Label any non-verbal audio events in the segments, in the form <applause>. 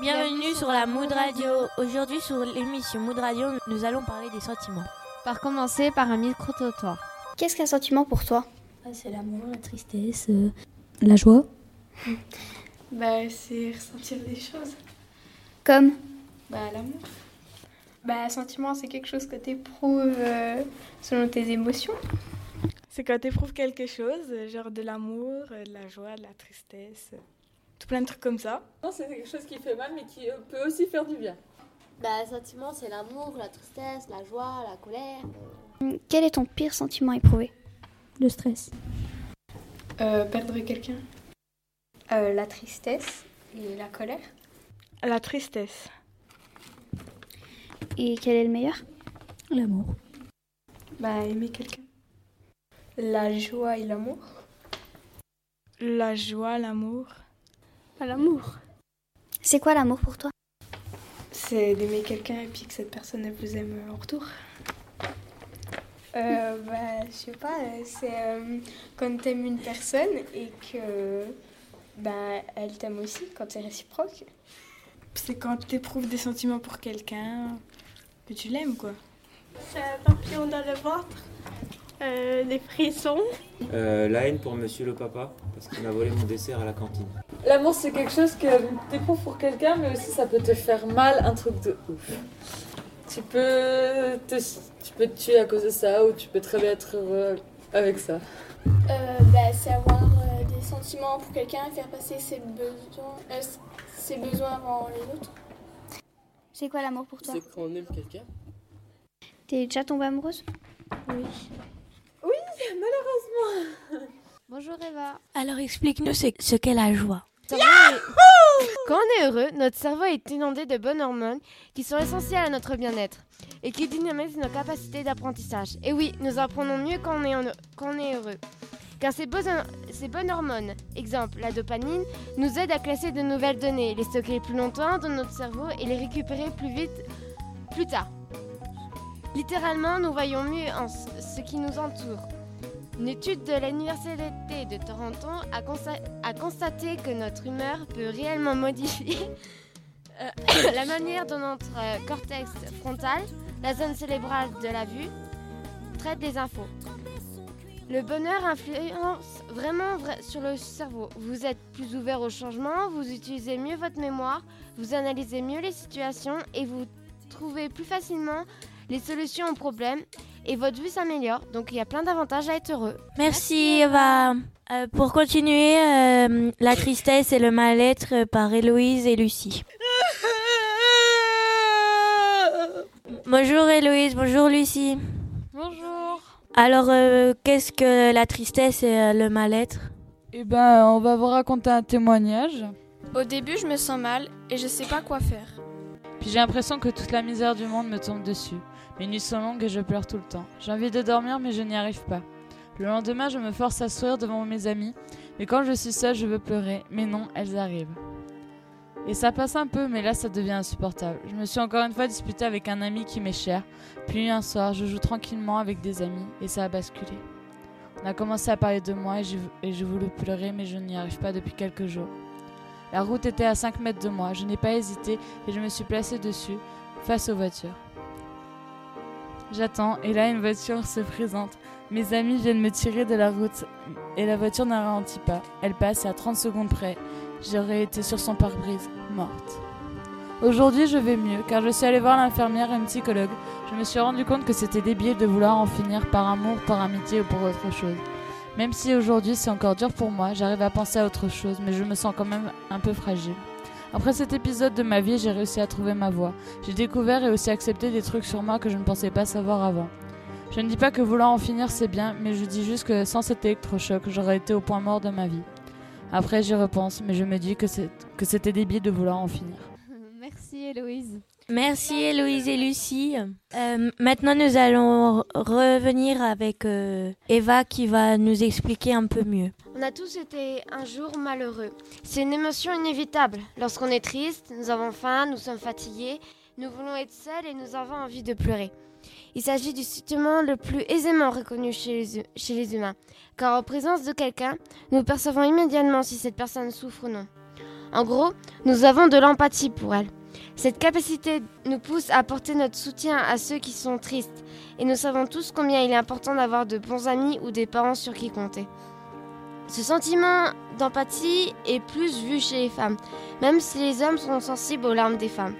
Bienvenue sur la Mood Radio. Aujourd'hui sur l'émission Mood Radio, nous allons parler des sentiments. Par commencer par un micro-trottoir. Qu'est-ce qu'un sentiment pour toi? Ah, c'est l'amour, la tristesse, euh, la joie. Bah, c'est ressentir des choses. Comme? Bah, l'amour. Bah, sentiment, c'est quelque chose que tu éprouves selon tes émotions. C'est quand tu éprouves quelque chose, genre de l'amour, euh, de la joie, de la tristesse, euh, tout plein de trucs comme ça. Non, c'est quelque chose qui fait mal, mais qui euh, peut aussi faire du bien. Bah, sentiment, c'est l'amour, la tristesse, la joie, la colère. Quel est ton pire sentiment éprouvé? Le stress. Euh, perdre quelqu'un. Euh, la tristesse et la colère. La tristesse. Et quel est le meilleur? L'amour. Bah, aimer quelqu'un. La joie et l'amour. La joie, l'amour. L'amour. C'est quoi l'amour pour toi? C'est d'aimer quelqu'un et puis que cette personne elle vous aime en retour. Euh, <laughs> bah, je sais pas, euh, c'est euh, quand t'aimes une personne et que bah, elle t'aime aussi, quand c'est réciproque. C'est quand tu éprouves des sentiments pour quelqu'un, que tu l'aimes quoi. C'est un papillon dans le ventre, euh, des frissons. Euh, la haine pour monsieur le papa, parce qu'il m'a volé mon dessert à la cantine. L'amour, c'est quelque chose que t'éprouves pour quelqu'un, mais aussi ça peut te faire mal, un truc de ouf. Tu peux te, tu peux te tuer à cause de ça, ou tu peux très bien être heureux avec ça. Euh, pour quelqu'un et faire passer ses besoins, euh, ses besoins avant les autres. C'est quoi l'amour pour toi? C'est quand on aime quelqu'un. T'es déjà tombée amoureuse? Oui. Oui, malheureusement. Bonjour Eva. Alors explique-nous ce, ce qu'est la joie. Quand on est heureux, notre cerveau est inondé de bonnes hormones qui sont essentielles à notre bien-être et qui dynamisent nos capacités d'apprentissage. Et oui, nous apprenons mieux quand on est, en- quand on est heureux. Car ces, bonnes hormones, exemple la dopamine, nous aident à classer de nouvelles données, les stocker plus longtemps dans notre cerveau et les récupérer plus vite plus tard. Littéralement, nous voyons mieux ce qui nous entoure. Une étude de l'Université de Toronto a constaté que notre humeur peut réellement modifier <coughs> euh, <coughs> la manière dont notre euh, cortex frontal, la zone cérébrale de la vue, traite des infos. Le bonheur influence vraiment vra- sur le cerveau. Vous êtes plus ouvert au changement, vous utilisez mieux votre mémoire, vous analysez mieux les situations et vous trouvez plus facilement les solutions aux problèmes et votre vue s'améliore. Donc il y a plein d'avantages à être heureux. Merci Eva. Euh, pour continuer, euh, la tristesse et le mal-être par Héloïse et Lucie. <laughs> Bonjour Héloïse, bonjour Lucie. Bonjour. Alors, euh, qu'est-ce que la tristesse et euh, le mal-être? Eh ben, on va vous raconter un témoignage. Au début, je me sens mal et je sais pas quoi faire. Puis j'ai l'impression que toute la misère du monde me tombe dessus. Mes nuits sont longues et je pleure tout le temps. J'ai envie de dormir mais je n'y arrive pas. Le lendemain, je me force à sourire devant mes amis, mais quand je suis seule, je veux pleurer. Mais non, elles arrivent. Et ça passe un peu, mais là, ça devient insupportable. Je me suis encore une fois disputée avec un ami qui m'est cher. Puis un soir, je joue tranquillement avec des amis et ça a basculé. On a commencé à parler de moi et j'ai voulu pleurer, mais je n'y arrive pas depuis quelques jours. La route était à 5 mètres de moi. Je n'ai pas hésité et je me suis placée dessus, face aux voitures. J'attends et là une voiture se présente. Mes amis viennent me tirer de la route et la voiture ne pas. Elle passe à 30 secondes près, j'aurais été sur son pare-brise, morte. Aujourd'hui, je vais mieux car je suis allée voir l'infirmière et une psychologue. Je me suis rendu compte que c'était débile de vouloir en finir par amour, par amitié ou pour autre chose. Même si aujourd'hui c'est encore dur pour moi, j'arrive à penser à autre chose, mais je me sens quand même un peu fragile. Après cet épisode de ma vie, j'ai réussi à trouver ma voie. J'ai découvert et aussi accepté des trucs sur moi que je ne pensais pas savoir avant. Je ne dis pas que vouloir en finir c'est bien, mais je dis juste que sans cet électrochoc, j'aurais été au point mort de ma vie. Après, j'y repense, mais je me dis que c'est- que c'était débile de vouloir en finir. <laughs> Merci Héloïse. Merci Héloïse et Lucie. Euh, maintenant, nous allons re- revenir avec euh, Eva qui va nous expliquer un peu mieux. On a tous été un jour malheureux. C'est une émotion inévitable. Lorsqu'on est triste, nous avons faim, nous sommes fatigués, nous voulons être seuls et nous avons envie de pleurer. Il s'agit du sentiment le plus aisément reconnu chez les, humains, car en présence de quelqu'un, nous percevons immédiatement si cette personne souffre ou non. En gros, nous avons de l'empathie pour elle. Cette capacité nous pousse à apporter notre soutien à ceux qui sont tristes, et nous savons tous combien il est important d'avoir de bons amis ou des parents sur qui compter. Ce sentiment d'empathie est plus vu chez les femmes, même si les hommes sont sensibles aux larmes des femmes.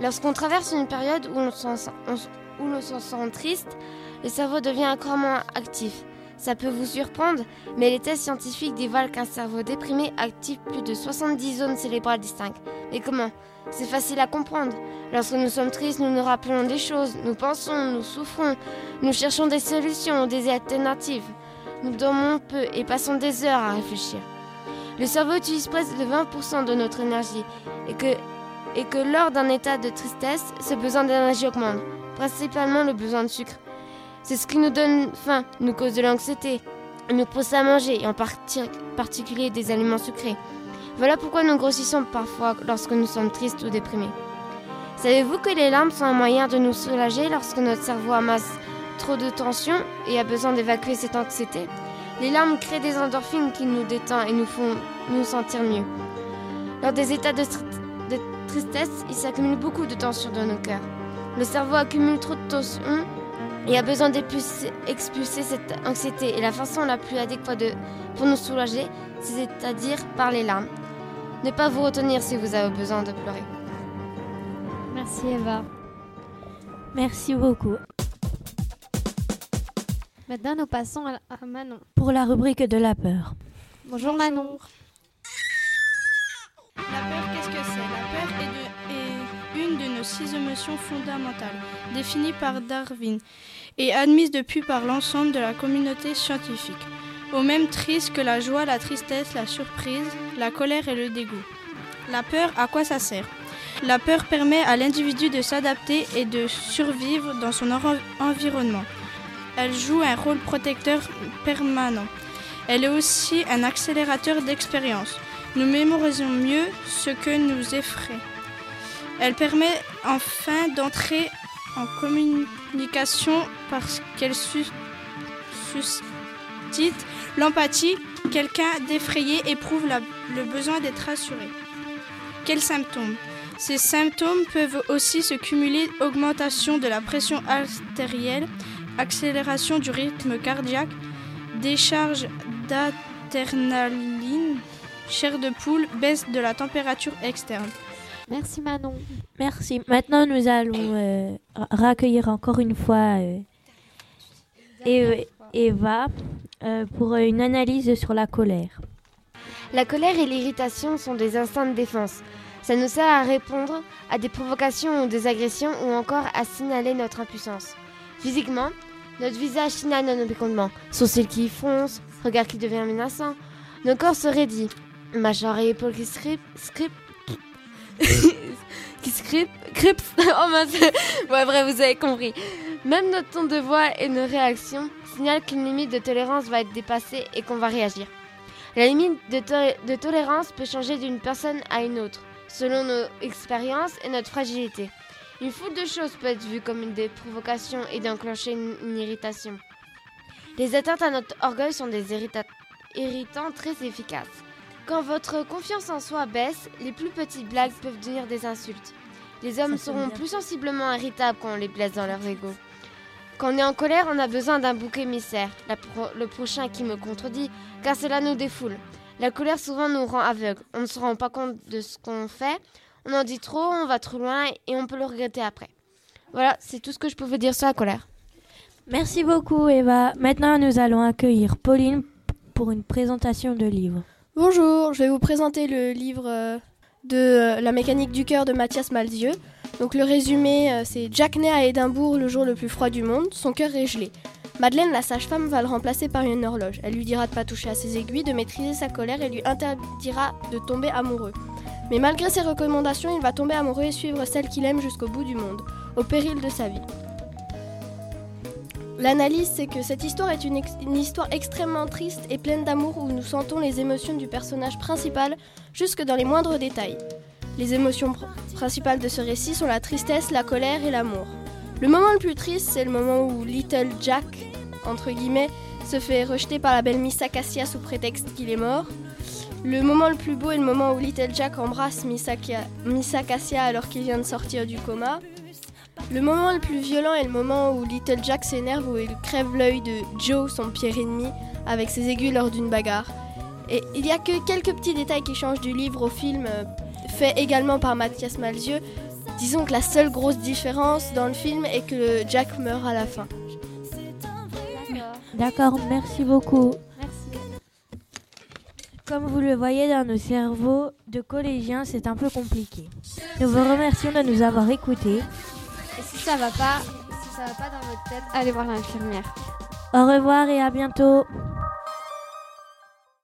Lorsqu'on traverse une période où on, on- où l'on se sent triste, le cerveau devient encore moins actif. Ça peut vous surprendre, mais les tests scientifiques dévoilent qu'un cerveau déprimé active plus de 70 zones cérébrales distinctes. Mais comment? C'est facile à comprendre. Lorsque nous sommes tristes, nous nous rappelons des choses, nous pensons, nous souffrons, nous cherchons des solutions ou des alternatives. Nous dormons peu et passons des heures à réfléchir. Le cerveau utilise presque de 20% de notre énergie et que, et que lors d'un état de tristesse, ce besoin d'énergie augmente, principalement le besoin de sucre. C'est ce qui nous donne faim, nous cause de l'anxiété, nous pousse à manger, et en parti- particulier des aliments sucrés. Voilà pourquoi nous grossissons parfois lorsque nous sommes tristes ou déprimés. Savez-vous que les larmes sont un moyen de nous soulager lorsque notre cerveau amasse trop de tension et a besoin d'évacuer cette anxiété? Les larmes créent des endorphines qui nous détendent et nous font nous sentir mieux. Lors des états de, de tristesse, il s'accumule beaucoup de tension dans nos cœurs. Le cerveau accumule trop de tension et a besoin d'expulser expulser cette anxiété. Et la façon la plus adéquate de- pour nous soulager, c'est-à-dire par les larmes. Ne pas vous retenir si vous avez besoin de pleurer. Merci Eva. Merci beaucoup. Maintenant, nous passons à, à Manon. Pour la rubrique de la peur. Bonjour, Manon. La peur, qu'est-ce que c'est six émotions fondamentales, définies par Darwin et admise depuis par l'ensemble de la communauté scientifique, au même triste que la joie, la tristesse, la surprise, la colère et le dégoût. La peur, à quoi ça sert? La peur permet à l'individu de s'adapter et de survivre dans son env- environnement. Elle joue un rôle protecteur permanent. Elle est aussi un accélérateur d'expérience. Nous mémorisons mieux ce que nous effraie. Elle permet enfin d'entrer en communication parce qu'elle sus- suscite l'empathie. Quelqu'un d'effrayé éprouve le besoin d'être rassuré. Quels symptômes? Ces symptômes peuvent aussi se cumuler augmentation de la pression artérielle, accélération du rythme cardiaque, décharge d'adrénaline, chair de poule, baisse de la température externe. Merci Manon. Merci. Maintenant, nous allons euh, raccueillir encore une fois euh, Eva euh, pour euh, une analyse sur la colère. La colère et l'irritation sont des instincts de défense. Ça nous sert à répondre à des provocations ou des agressions ou encore à signaler notre impuissance. Physiquement, notre visage signale notre mécontentement. Sourcils qui foncent, regard qui devient menaçant. Nos corps se raidit. Mâchoire et épaules qui script, qui script, crips. <laughs> Oh mince. Ouais, bref, vous avez compris. Même notre ton de voix et nos réactions signalent qu'une limite de tolérance va être dépassée et qu'on va réagir. La limite de, to- de tolérance peut changer d'une personne à une autre, selon nos expériences et notre fragilité. Une foule de choses peut être vue comme une des provocations et d'enclencher une, irritation. Les atteintes à notre orgueil sont des irrita- irritants très efficaces. Quand votre confiance en soi baisse, les plus petites blagues peuvent devenir des insultes. Les hommes Ça seront plus sensiblement irritables quand on les blesse dans leur ego. Quand on est en colère, on a besoin d'un bouc émissaire, la pro- le prochain qui me contredit, car cela nous défoule. La colère souvent nous rend aveugles. On ne se rend pas compte de ce qu'on fait, on en dit trop, on va trop loin et on peut le regretter après. Voilà, c'est tout ce que je peux vous dire sur la colère. Merci beaucoup, Eva. Maintenant, nous allons accueillir Pauline pour une présentation de livre. Bonjour, je vais vous présenter le livre euh, de euh, La mécanique du cœur de Mathias Malzieu. Donc le résumé, euh, c'est Jack naît à Édimbourg le jour le plus froid du monde, son cœur est gelé. Madeleine, la sage-femme, va le remplacer par une horloge. Elle lui dira de pas toucher à ses aiguilles, de maîtriser sa colère et lui interdira de tomber amoureux. Mais malgré ses recommandations, il va tomber amoureux et suivre celle qu'il aime jusqu'au bout du monde, au péril de sa vie. L'analyse, c'est que cette histoire est une, histoire extrêmement triste et pleine d'amour où nous sentons les émotions du personnage principal jusque dans les moindres détails. Les émotions pr- principales de ce récit sont la tristesse, la colère et l'amour. Le moment le plus triste, c'est le moment où Little Jack, entre guillemets, se fait rejeter par la belle Miss Acacia sous prétexte qu'il est mort. Le moment le plus beau est le moment où Little Jack embrasse Miss Acacia alors qu'il vient de sortir du coma. Le moment le plus violent est le moment où Little Jack s'énerve où il crève l'œil de Joe, son pire ennemi, avec ses aiguilles lors d'une bagarre. Et il n'y a que quelques petits détails qui changent du livre au film, euh, fait également par Mathias Malzieu. Disons que la seule grosse différence dans le film est que Jack meurt à la fin. D'accord, merci beaucoup. Comme vous le voyez dans nos cerveaux de collégiens, c'est un peu compliqué. Nous vous remercions de nous avoir écoutés. Ça va pas, si ça va pas dans votre tête, allez voir l'infirmière. Au revoir et à bientôt.